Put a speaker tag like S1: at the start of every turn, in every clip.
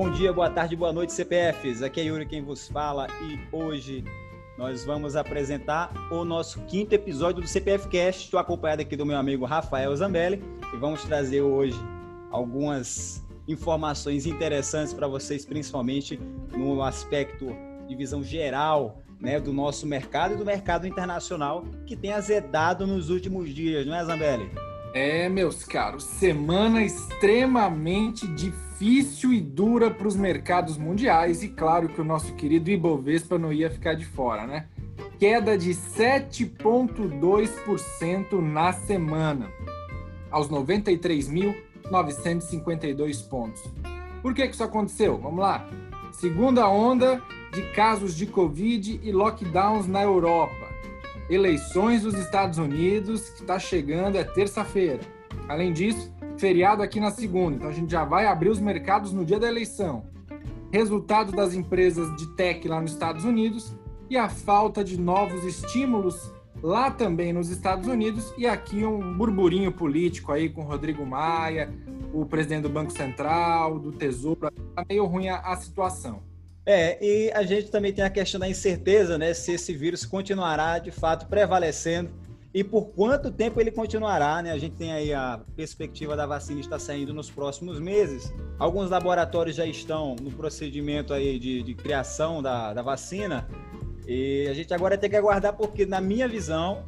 S1: Bom dia, boa tarde, boa noite, CPFs. Aqui é Yuri quem vos fala e hoje nós vamos apresentar o nosso quinto episódio do CPF Cast. Estou acompanhado aqui do meu amigo Rafael Zambelli e vamos trazer hoje algumas informações interessantes para vocês, principalmente no aspecto de visão geral né, do nosso mercado e do mercado internacional que tem azedado nos últimos dias, não é, Zambelli?
S2: É, meus caros, semana extremamente difícil e dura para os mercados mundiais e claro que o nosso querido Ibovespa não ia ficar de fora, né? Queda de 7,2% na semana, aos 93.952 pontos. Por que, que isso aconteceu? Vamos lá. Segunda onda de casos de Covid e lockdowns na Europa eleições dos Estados Unidos, que está chegando, é terça-feira. Além disso, feriado aqui na segunda, então a gente já vai abrir os mercados no dia da eleição. Resultado das empresas de tech lá nos Estados Unidos e a falta de novos estímulos lá também nos Estados Unidos e aqui um burburinho político aí com Rodrigo Maia, o presidente do Banco Central, do Tesouro, tá meio ruim a, a situação.
S1: É, e a gente também tem a questão da incerteza, né? Se esse vírus continuará de fato prevalecendo e por quanto tempo ele continuará, né? A gente tem aí a perspectiva da vacina estar saindo nos próximos meses. Alguns laboratórios já estão no procedimento aí de, de criação da, da vacina e a gente agora tem que aguardar porque, na minha visão,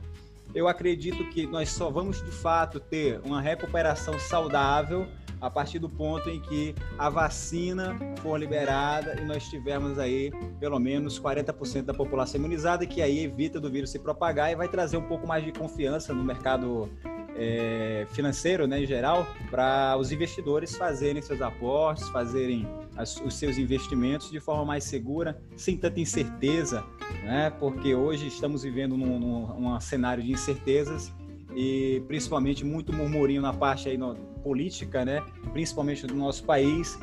S1: eu acredito que nós só vamos de fato ter uma recuperação saudável a partir do ponto em que a vacina for liberada e nós tivermos aí pelo menos 40% da população imunizada, que aí evita do vírus se propagar e vai trazer um pouco mais de confiança no mercado é, financeiro, né, em geral, para os investidores fazerem seus aportes, fazerem as, os seus investimentos de forma mais segura, sem tanta incerteza, né, porque hoje estamos vivendo num, num, num cenário de incertezas e principalmente muito murmurinho na parte aí no, política, né? principalmente do nosso país,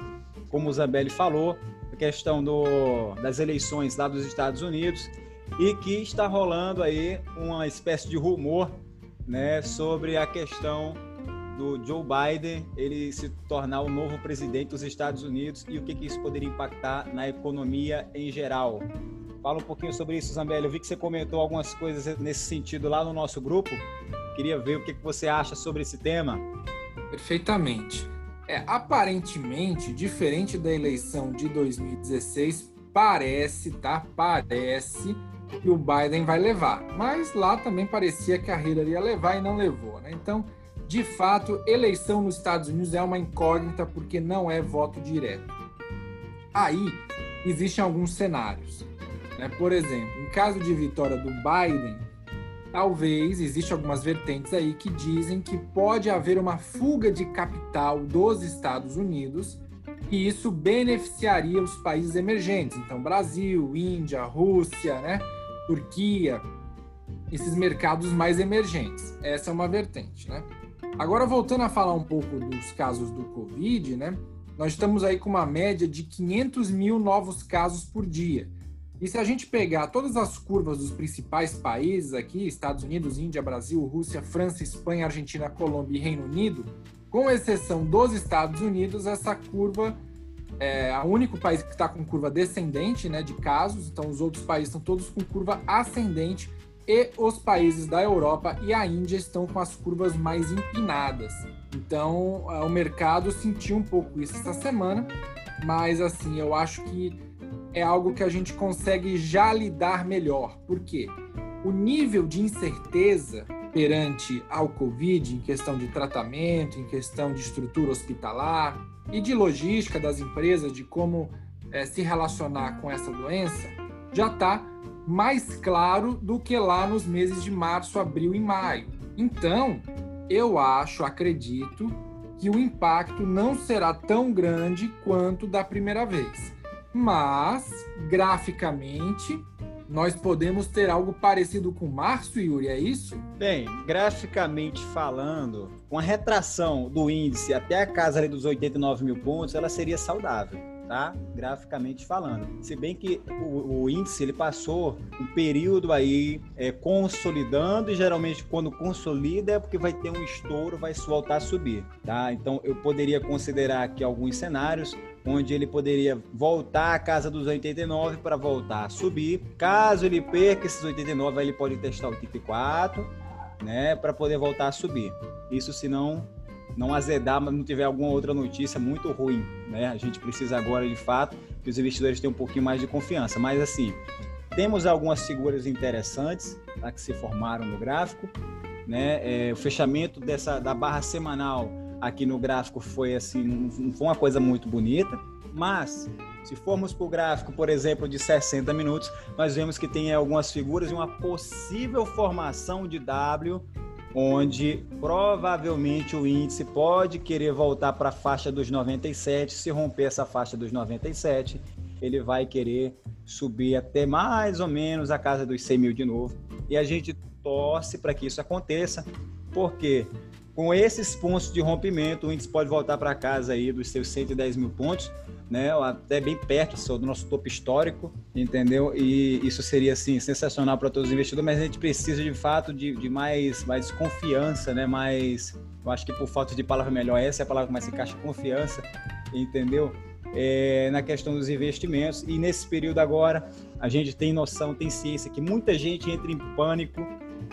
S1: como o Zambelli falou, a questão do, das eleições lá dos Estados Unidos e que está rolando aí uma espécie de rumor né, sobre a questão do Joe Biden ele se tornar o novo presidente dos Estados Unidos e o que, que isso poderia impactar na economia em geral. Fala um pouquinho sobre isso, Zambelli. Eu vi que você comentou algumas coisas nesse sentido lá no nosso grupo. Queria ver o que, que você acha sobre esse tema.
S2: Perfeitamente. É, aparentemente, diferente da eleição de 2016, parece, tá? Parece que o Biden vai levar. Mas lá também parecia que a Hillary ia levar e não levou, né? Então, de fato, eleição nos Estados Unidos é uma incógnita porque não é voto direto. Aí, existem alguns cenários. Né? Por exemplo, em caso de vitória do Biden, talvez existem algumas vertentes aí que dizem que pode haver uma fuga de capital dos Estados Unidos e isso beneficiaria os países emergentes, então Brasil, Índia, Rússia, né, Turquia, esses mercados mais emergentes. Essa é uma vertente, né? Agora voltando a falar um pouco dos casos do Covid, né? Nós estamos aí com uma média de 500 mil novos casos por dia. E se a gente pegar todas as curvas dos principais países aqui, Estados Unidos, Índia, Brasil, Rússia, França, Espanha, Argentina, Colômbia e Reino Unido, com exceção dos Estados Unidos, essa curva é o único país que está com curva descendente né, de casos, então os outros países estão todos com curva ascendente e os países da Europa e a Índia estão com as curvas mais empinadas. Então o mercado sentiu um pouco isso essa semana, mas assim, eu acho que é algo que a gente consegue já lidar melhor. Por quê? O nível de incerteza perante ao Covid, em questão de tratamento, em questão de estrutura hospitalar e de logística das empresas, de como é, se relacionar com essa doença, já está mais claro do que lá nos meses de março, abril e maio. Então, eu acho, acredito, que o impacto não será tão grande quanto da primeira vez mas graficamente nós podemos ter algo parecido com março, Yuri, é isso?
S1: Bem, graficamente falando, com a retração do índice até a casa dos 89 mil pontos, ela seria saudável. tá? Graficamente falando. Se bem que o, o índice ele passou um período aí é, consolidando e geralmente quando consolida é porque vai ter um estouro, vai voltar a subir, tá? Então eu poderia considerar aqui alguns cenários onde ele poderia voltar à casa dos 89 para voltar a subir. Caso ele perca esses 89, aí ele pode testar 84, né, para poder voltar a subir. Isso se não não azedar, mas não tiver alguma outra notícia muito ruim, né? A gente precisa agora, de fato, que os investidores tenham um pouquinho mais de confiança. Mas assim, temos algumas figuras interessantes tá, que se formaram no gráfico, né? É, o fechamento dessa da barra semanal aqui no gráfico foi assim, não foi uma coisa muito bonita, mas se formos para o gráfico, por exemplo, de 60 minutos, nós vemos que tem algumas figuras e uma possível formação de W onde provavelmente o índice pode querer voltar para a faixa dos 97. Se romper essa faixa dos 97, ele vai querer subir até mais ou menos a casa dos 100 mil de novo. E a gente torce para que isso aconteça, porque com esses pontos de rompimento, o índice pode voltar para casa aí dos seus 110 mil pontos né? Até bem perto do nosso topo histórico, entendeu? E isso seria assim sensacional para todos os investidores, mas a gente precisa de fato de, de mais, mais confiança, né? Mais, eu acho que por falta de palavra melhor essa é a palavra que mais se encaixa confiança, entendeu? É, na questão dos investimentos e nesse período agora a gente tem noção, tem ciência que muita gente entra em pânico,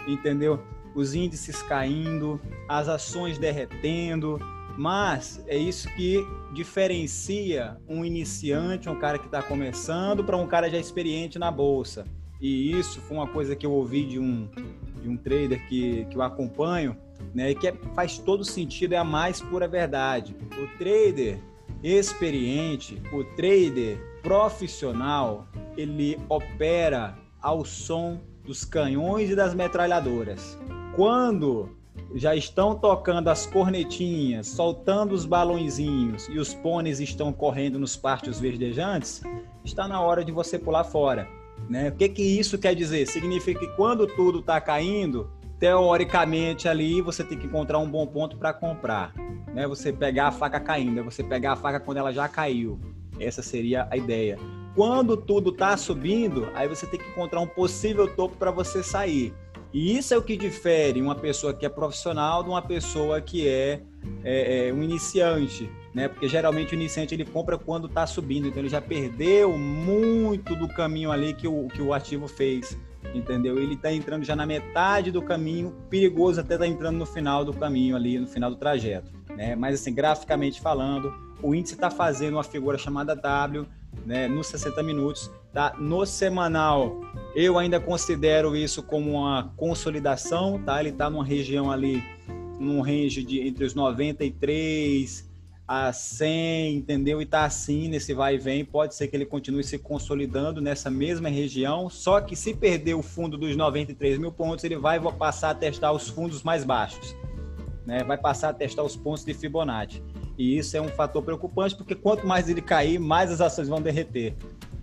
S1: entendeu? Os índices caindo, as ações derretendo, mas é isso que diferencia um iniciante, um cara que está começando, para um cara já experiente na bolsa. E isso foi uma coisa que eu ouvi de um, de um trader que, que eu acompanho, né, e que é, faz todo sentido, é a mais pura verdade. O trader experiente, o trader profissional, ele opera ao som dos canhões e das metralhadoras. Quando já estão tocando as cornetinhas, soltando os balãozinhos e os pôneis estão correndo nos pátios verdejantes, está na hora de você pular fora. Né? O que, que isso quer dizer? Significa que quando tudo está caindo, teoricamente ali você tem que encontrar um bom ponto para comprar. Né? Você pegar a faca caindo, é você pegar a faca quando ela já caiu. Essa seria a ideia. Quando tudo está subindo, aí você tem que encontrar um possível topo para você sair. E isso é o que difere uma pessoa que é profissional de uma pessoa que é, é, é um iniciante, né? Porque geralmente o iniciante ele compra quando está subindo, então ele já perdeu muito do caminho ali que o, que o ativo fez, entendeu? Ele está entrando já na metade do caminho, perigoso até estar tá entrando no final do caminho ali, no final do trajeto, né? Mas assim, graficamente falando, o índice está fazendo uma figura chamada W, né? Nos 60 minutos, tá? No semanal eu ainda considero isso como uma consolidação, tá? Ele está numa região ali, num range de entre os 93 a 100, entendeu? E está assim nesse vai e vem. Pode ser que ele continue se consolidando nessa mesma região. Só que se perder o fundo dos 93 mil pontos, ele vai passar a testar os fundos mais baixos, né? Vai passar a testar os pontos de Fibonacci. E isso é um fator preocupante, porque quanto mais ele cair, mais as ações vão derreter,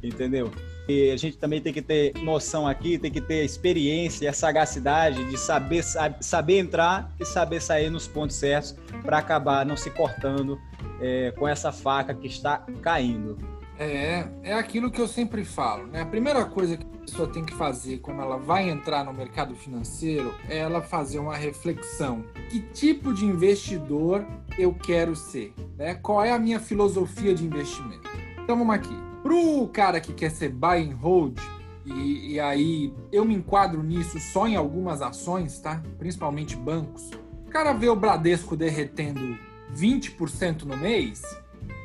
S1: entendeu? E a gente também tem que ter noção aqui, tem que ter experiência, a sagacidade de saber, saber entrar e saber sair nos pontos certos para acabar não se cortando é, com essa faca que está caindo.
S2: É, é aquilo que eu sempre falo, né? A primeira coisa que a pessoa tem que fazer quando ela vai entrar no mercado financeiro é ela fazer uma reflexão. Que tipo de investidor eu quero ser? Né? Qual é a minha filosofia de investimento? Então vamos aqui. Pro cara que quer ser buy and hold, e, e, aí eu me enquadro nisso só em algumas ações, tá? Principalmente bancos. O cara vê o Bradesco derretendo 20% no mês,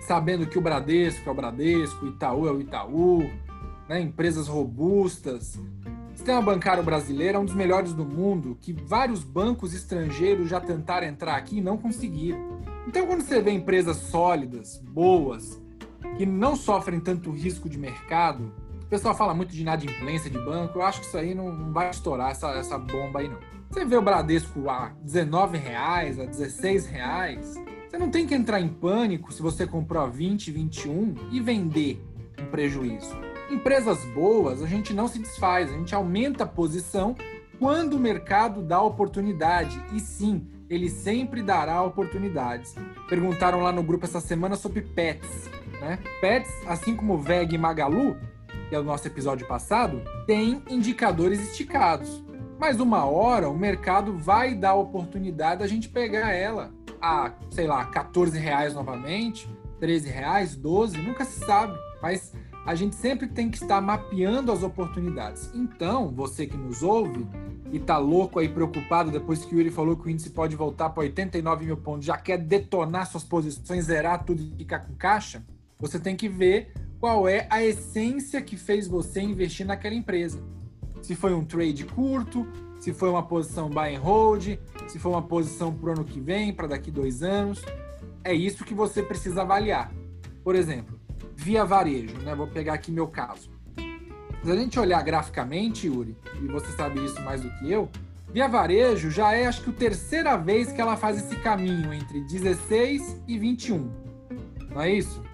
S2: sabendo que o Bradesco é o Bradesco, Itaú é o Itaú, né? empresas robustas. Sistema bancário brasileiro é um dos melhores do mundo, que vários bancos estrangeiros já tentaram entrar aqui e não conseguiram. Então, quando você vê empresas sólidas, boas, que não sofrem tanto risco de mercado. O pessoal fala muito de inadimplência de banco. Eu acho que isso aí não, vai estourar essa, essa bomba aí, não. Você vê o Bradesco a R$19,00, a R$16,00, você não tem que entrar em pânico se você comprou a 20, 21 e vender um prejuízo. Empresas boas, a gente não se desfaz, a gente aumenta a posição quando o mercado dá oportunidade. E sim, ele sempre dará oportunidades. Perguntaram lá no grupo essa semana sobre pets. Né? Pets, assim como VEG e Magalu, que é o nosso episódio passado, tem indicadores esticados. Mas uma hora o mercado vai dar a oportunidade da gente pegar ela a, sei lá, 14 reais novamente, 13 reais, 12, nunca se sabe. Mas a gente sempre tem que estar mapeando as oportunidades. Então, você que nos ouve e tá louco aí, preocupado, depois que o Yuri falou que o índice pode voltar para 89 mil pontos, já quer detonar suas posições, zerar tudo e ficar com caixa, você tem que ver qual é a essência que fez você investir naquela empresa. Se foi um trade curto, se foi uma posição buy and hold, se foi uma posição para o ano que vem, para daqui dois anos. É isso que você precisa avaliar. Por exemplo, via varejo, né? Vou pegar aqui meu caso. Se a gente olhar graficamente, Yuri, e você sabe isso mais do que eu, via varejo já é acho que a terceira vez que ela faz esse caminho entre 16 e 21. Não é isso?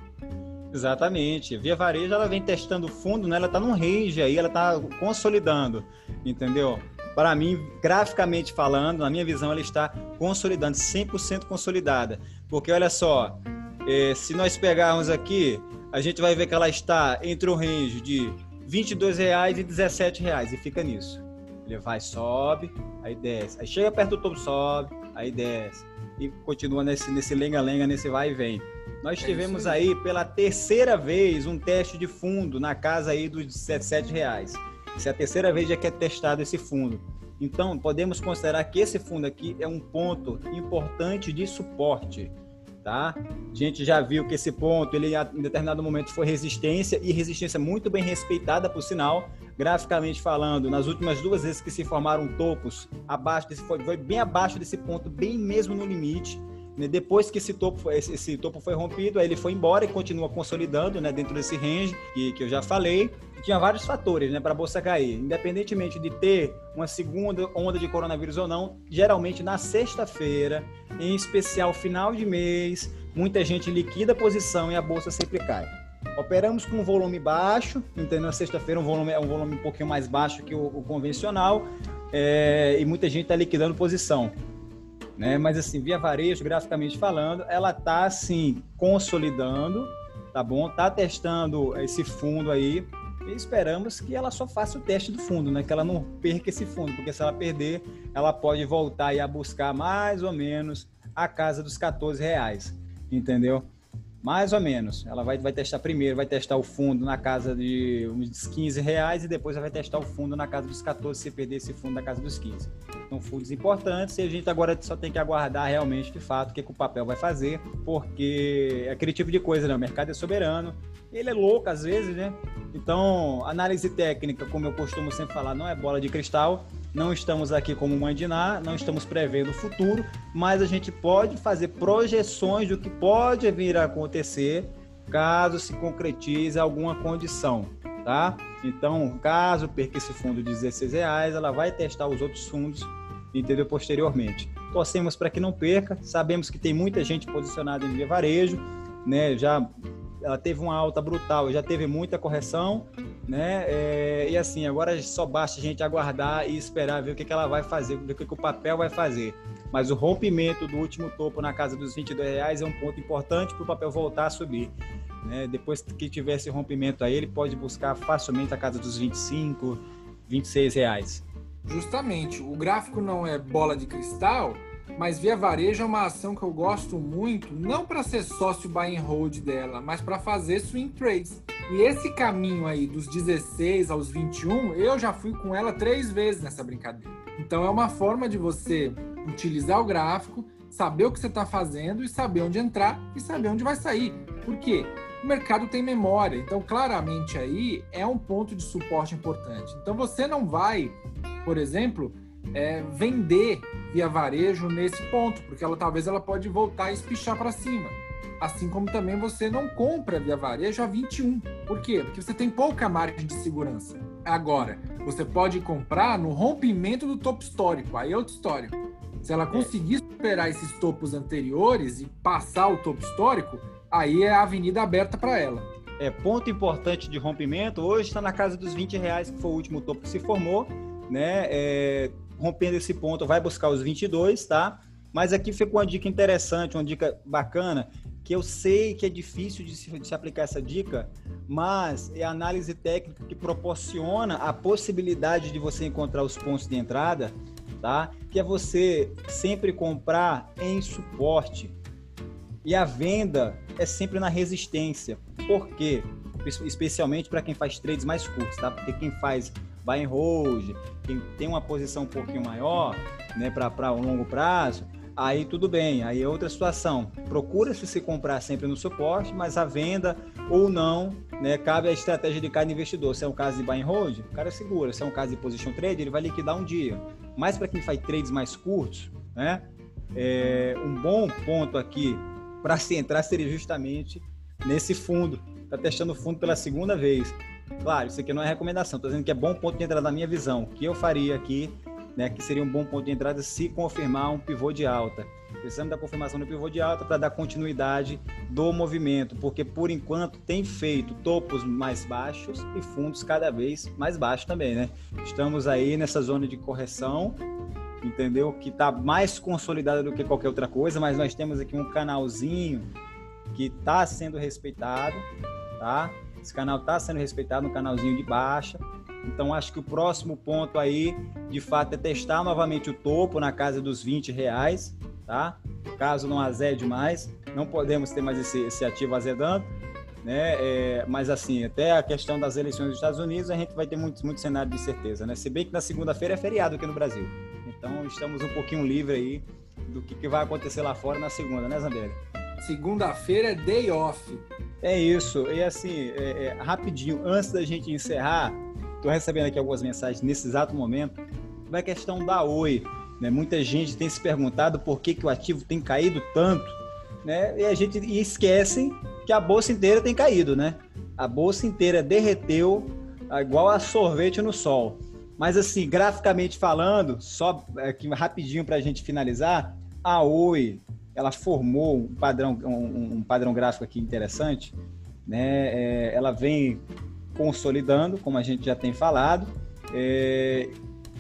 S1: Exatamente. Via varejo ela vem testando fundo, né? Ela está num range aí, ela está consolidando, entendeu? Para mim, graficamente falando, na minha visão, ela está consolidando, 100% consolidada. Porque olha só, eh, se nós pegarmos aqui, a gente vai ver que ela está entre o range de R$ 22,00 e R$ 17,00 e fica nisso. Ele vai, sobe, aí desce. Aí chega perto do topo, sobe, aí desce. E continua nesse nesse lenga-lenga, nesse vai e vem. Nós é tivemos aí. aí. pela terceira vez um teste de fundo na casa aí dos R$ 17,00. Essa é a terceira vez que é testado esse fundo. Então, podemos considerar que esse fundo aqui é um ponto importante de suporte tá? A gente já viu que esse ponto, ele em determinado momento foi resistência e resistência muito bem respeitada, por sinal, graficamente falando, nas últimas duas vezes que se formaram topos, abaixo desse foi, foi bem abaixo desse ponto, bem mesmo no limite. Né? Depois que esse topo, esse, esse, topo foi rompido, aí ele foi embora e continua consolidando né, dentro desse range que, que eu já falei. Tinha vários fatores né, para a bolsa cair. Independentemente de ter uma segunda onda de coronavírus ou não, geralmente na sexta-feira, em especial final de mês, muita gente liquida a posição e a bolsa sempre cai. Operamos com um volume baixo, então na sexta-feira um volume é um volume um pouquinho mais baixo que o, o convencional, é, e muita gente está liquidando posição né? Mas assim, via varejo, graficamente falando, ela está assim consolidando, tá bom? Tá testando esse fundo aí e esperamos que ela só faça o teste do fundo, né? Que ela não perca esse fundo, porque se ela perder, ela pode voltar a buscar mais ou menos a casa dos 14 reais, entendeu? Mais ou menos. Ela vai, vai testar primeiro, vai testar o fundo na casa de uns 15 reais e depois vai testar o fundo na casa dos 14 se perder esse fundo na casa dos 15. Então, fundos importantes e a gente agora só tem que aguardar realmente, de fato, o que, que o papel vai fazer, porque é aquele tipo de coisa, né? O mercado é soberano, ele é louco às vezes, né? Então, análise técnica, como eu costumo sempre falar, não é bola de cristal, não estamos aqui como mandinar, não estamos prevendo o futuro, mas a gente pode fazer projeções do que pode vir a acontecer caso se concretize alguma condição, tá? Então, caso perca esse fundo de 16 reais, ela vai testar os outros fundos, entendeu? Posteriormente. Torcemos para que não perca. Sabemos que tem muita gente posicionada em via varejo, né? Já ela teve uma alta brutal, já teve muita correção, né? É, e assim, agora só basta a gente aguardar e esperar ver o que, que ela vai fazer, ver o que, que o papel vai fazer. Mas o rompimento do último topo na casa dos 22 reais é um ponto importante para o papel voltar a subir. Né? Depois que tiver esse rompimento aí, ele pode buscar facilmente a casa dos 25, 26 reais.
S2: Justamente, o gráfico não é bola de cristal, mas Via Varejo é uma ação que eu gosto muito, não para ser sócio buy and hold dela, mas para fazer swing trades. E esse caminho aí dos 16 aos 21, eu já fui com ela três vezes nessa brincadeira. Então é uma forma de você utilizar o gráfico, saber o que você está fazendo e saber onde entrar e saber onde vai sair. Por quê? O mercado tem memória, então claramente aí é um ponto de suporte importante. Então você não vai, por exemplo, é, vender via varejo nesse ponto, porque ela talvez ela pode voltar e espichar para cima. Assim como também você não compra via varejo a 21. Por quê? Porque você tem pouca margem de segurança. Agora, você pode comprar no rompimento do topo histórico, aí é outra história. Se ela conseguir superar esses topos anteriores e passar o topo histórico, aí é a avenida aberta para ela.
S1: É, ponto importante de rompimento, hoje está na casa dos 20 reais, que foi o último topo que se formou, né? É, rompendo esse ponto, vai buscar os 22, tá? Mas aqui ficou uma dica interessante, uma dica bacana, que eu sei que é difícil de se, de se, aplicar essa dica, mas é a análise técnica que proporciona a possibilidade de você encontrar os pontos de entrada, tá? Que é você sempre comprar em suporte. E a venda é sempre na resistência. Por quê? Especialmente para quem faz trades mais curtos, tá? Porque quem faz buy and hold, quem tem uma posição um pouquinho maior, né, para um longo prazo, aí tudo bem, aí é outra situação. Procura-se se comprar sempre no suporte, mas a venda ou não, né, cabe a estratégia de cada investidor. Se é um caso de buy and hold, o cara segura. Se é um caso de position trade, ele vai liquidar um dia. Mas para quem faz trades mais curtos, né, é, um bom ponto aqui para se entrar seria justamente nesse fundo. Está testando o fundo pela segunda vez. Claro, isso aqui não é recomendação, estou dizendo que é bom ponto de entrada na minha visão. O que eu faria aqui né, que seria um bom ponto de entrada se confirmar um pivô de alta. Precisamos da confirmação do pivô de alta para dar continuidade do movimento, porque por enquanto tem feito topos mais baixos e fundos cada vez mais baixos também, né? Estamos aí nessa zona de correção, entendeu? Que está mais consolidada do que qualquer outra coisa, mas nós temos aqui um canalzinho que está sendo respeitado, tá? Esse canal está sendo respeitado, um canalzinho de baixa. Então, acho que o próximo ponto aí, de fato, é testar novamente o topo na casa dos 20 reais, tá? Caso não azede mais, não podemos ter mais esse, esse ativo azedando, né? É, mas, assim, até a questão das eleições dos Estados Unidos, a gente vai ter muito, muito cenário de certeza, né? Se bem que na segunda-feira é feriado aqui no Brasil. Então, estamos um pouquinho livre aí do que, que vai acontecer lá fora na segunda, né, Zambelli?
S2: Segunda-feira é day off.
S1: É isso. E assim, é, é, rapidinho, antes da gente encerrar, Estou recebendo aqui algumas mensagens nesse exato momento sobre a questão da Oi. Né? Muita gente tem se perguntado por que, que o ativo tem caído tanto, né? E a gente e esquecem que a bolsa inteira tem caído, né? A bolsa inteira derreteu igual a sorvete no sol. Mas assim, graficamente falando, só aqui rapidinho para a gente finalizar, a Oi ela formou um padrão, um, um padrão gráfico aqui interessante, né? É, ela vem consolidando, como a gente já tem falado. É,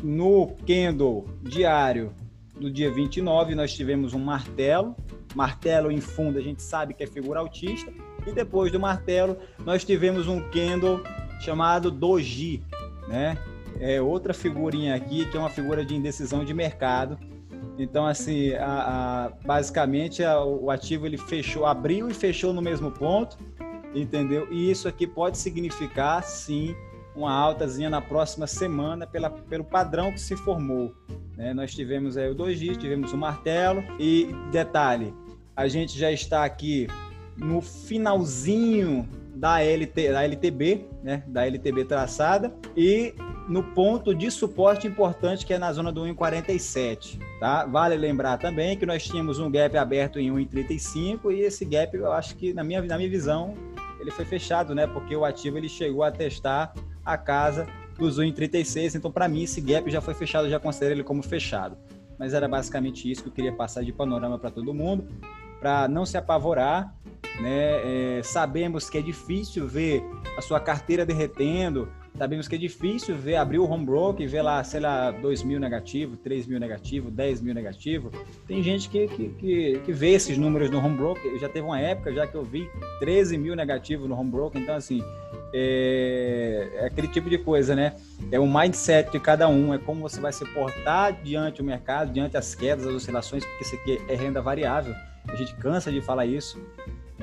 S1: no candle diário do dia 29, nós tivemos um martelo. Martelo em fundo, a gente sabe que é figura autista. E depois do martelo, nós tivemos um candle chamado Doji, né? É outra figurinha aqui, que é uma figura de indecisão de mercado. Então, assim, a, a, basicamente a, o ativo ele fechou, abriu e fechou no mesmo ponto entendeu? E isso aqui pode significar, sim, uma altazinha na próxima semana pela, pelo padrão que se formou. Né? Nós tivemos aí o doji, tivemos o martelo e detalhe, a gente já está aqui no finalzinho da, LT, da LTB, né? da LTB traçada e no ponto de suporte importante que é na zona do 1,47, tá? Vale lembrar também que nós tínhamos um gap aberto em 1,35 e esse gap eu acho que na minha, na minha visão ele foi fechado, né? Porque o ativo ele chegou a testar a casa dos 1,36. Então, para mim, esse gap já foi fechado, já considero ele como fechado. Mas era basicamente isso que eu queria passar de panorama para todo mundo, para não se apavorar. Né? É, sabemos que é difícil ver a sua carteira derretendo, Sabemos que é difícil ver, abrir o home broker e ver lá, sei lá, 2 mil negativo, 3 mil negativo, 10 mil negativo. Tem gente que, que, que, que, vê esses números no home broker. Já teve uma época já que eu vi 13 mil negativo no home broker. Então, assim, é, é, aquele tipo de coisa, né? É o mindset de cada um, é como você vai se portar diante do mercado, diante das quedas, das oscilações, porque isso aqui é renda variável. A gente cansa de falar isso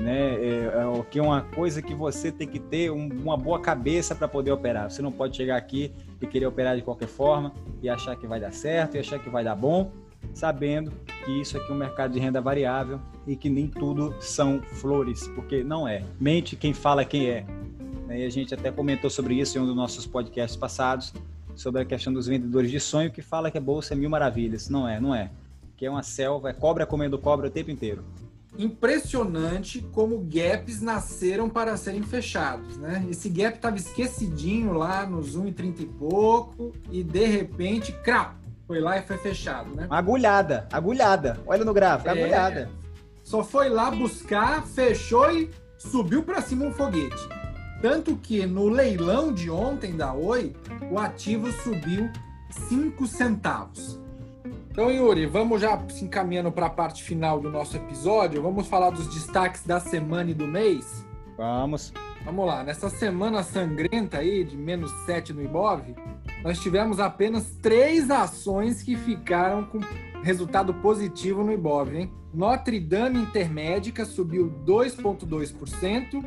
S1: né? É, é, que é uma coisa que você tem que ter um, uma boa cabeça para poder operar. Você não pode chegar aqui e querer operar de qualquer forma e achar que vai dar certo e achar que vai dar bom, sabendo que isso aqui é um mercado de renda variável e que nem tudo são flores, porque não é. Mente quem fala quem é. Né? E a gente até comentou sobre isso em um dos nossos podcasts passados, sobre a questão dos vendedores de sonho que fala que a bolsa é mil maravilhas. Não é, não é. Que é uma selva, é cobra comendo cobra o tempo inteiro
S2: impressionante como gaps nasceram para serem fechados, né? Esse gap estava esquecidinho lá nos 1,30 e pouco e de repente, crap, foi lá e foi fechado, né?
S1: Agulhada, agulhada. Olha no gráfico, é, agulhada.
S2: Só foi lá buscar, fechou e subiu para cima um foguete. Tanto que no leilão de ontem da Oi, o ativo subiu 5 centavos. Então, Yuri, vamos já se encaminhando para a parte final do nosso episódio. Vamos falar dos destaques da semana e do mês?
S1: Vamos.
S2: Vamos lá. Nessa semana sangrenta aí, de menos 7 no Ibov, nós tivemos apenas três ações que ficaram com resultado positivo no Ibov, hein? Notre Dame Intermédica subiu 2,2%,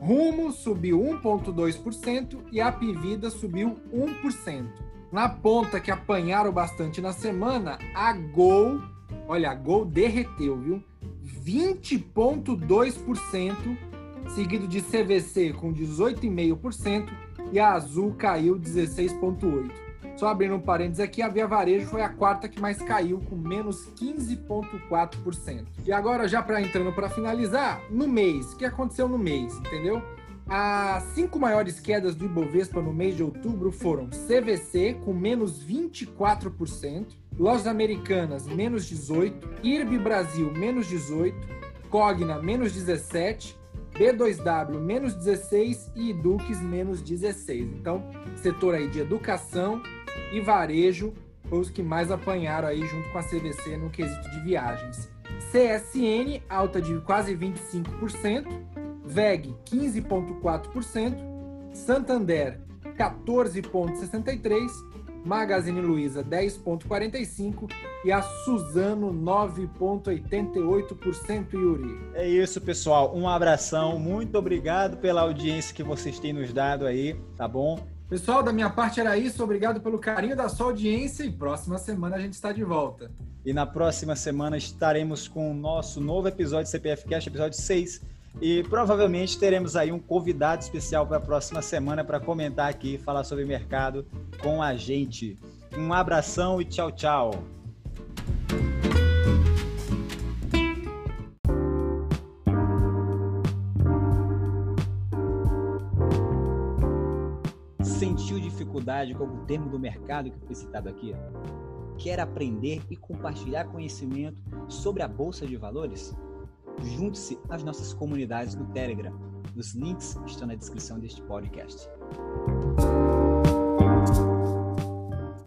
S2: Rumo subiu 1,2% e a Pivida subiu 1%. Na ponta que apanharam bastante na semana, a Gol, olha, a Gol derreteu, viu? 20,2%, seguido de CVC com 18,5% e a Azul caiu 16,8%. Só abrindo um parênteses aqui, a Via Varejo foi a quarta que mais caiu, com menos 15,4%. E agora, já para entrando para finalizar, no mês, o que aconteceu no mês, entendeu? As cinco maiores quedas do Ibovespa no mês de outubro foram CVC, com menos 24%, Lojas Americanas, menos 18%, IRB Brasil, menos 18%, Cogna, menos 17%, B2W, menos 16% e Edux, menos 16%. Então, setor aí de educação e varejo foi os que mais apanharam aí junto com a CVC no quesito de viagens. CSN, alta de quase 25%, VEG 15,4%, Santander 14,63%, Magazine Luiza 10,45% e a Suzano 9,88%, Yuri.
S1: É isso, pessoal. Um abração. Muito obrigado pela audiência que vocês têm nos dado aí, tá bom?
S2: Pessoal, da minha parte era isso. Obrigado pelo carinho da sua audiência e próxima semana a gente está de volta.
S1: E na próxima semana estaremos com o nosso novo episódio CPF Cast, episódio 6 e provavelmente teremos aí um convidado especial para a próxima semana para comentar aqui, falar sobre mercado com a gente. Um abração e tchau, tchau. Sentiu dificuldade com o termo do mercado que foi citado aqui? Quer aprender e compartilhar conhecimento sobre a Bolsa de Valores? Junte-se às nossas comunidades no Telegram. Os links estão na descrição deste podcast.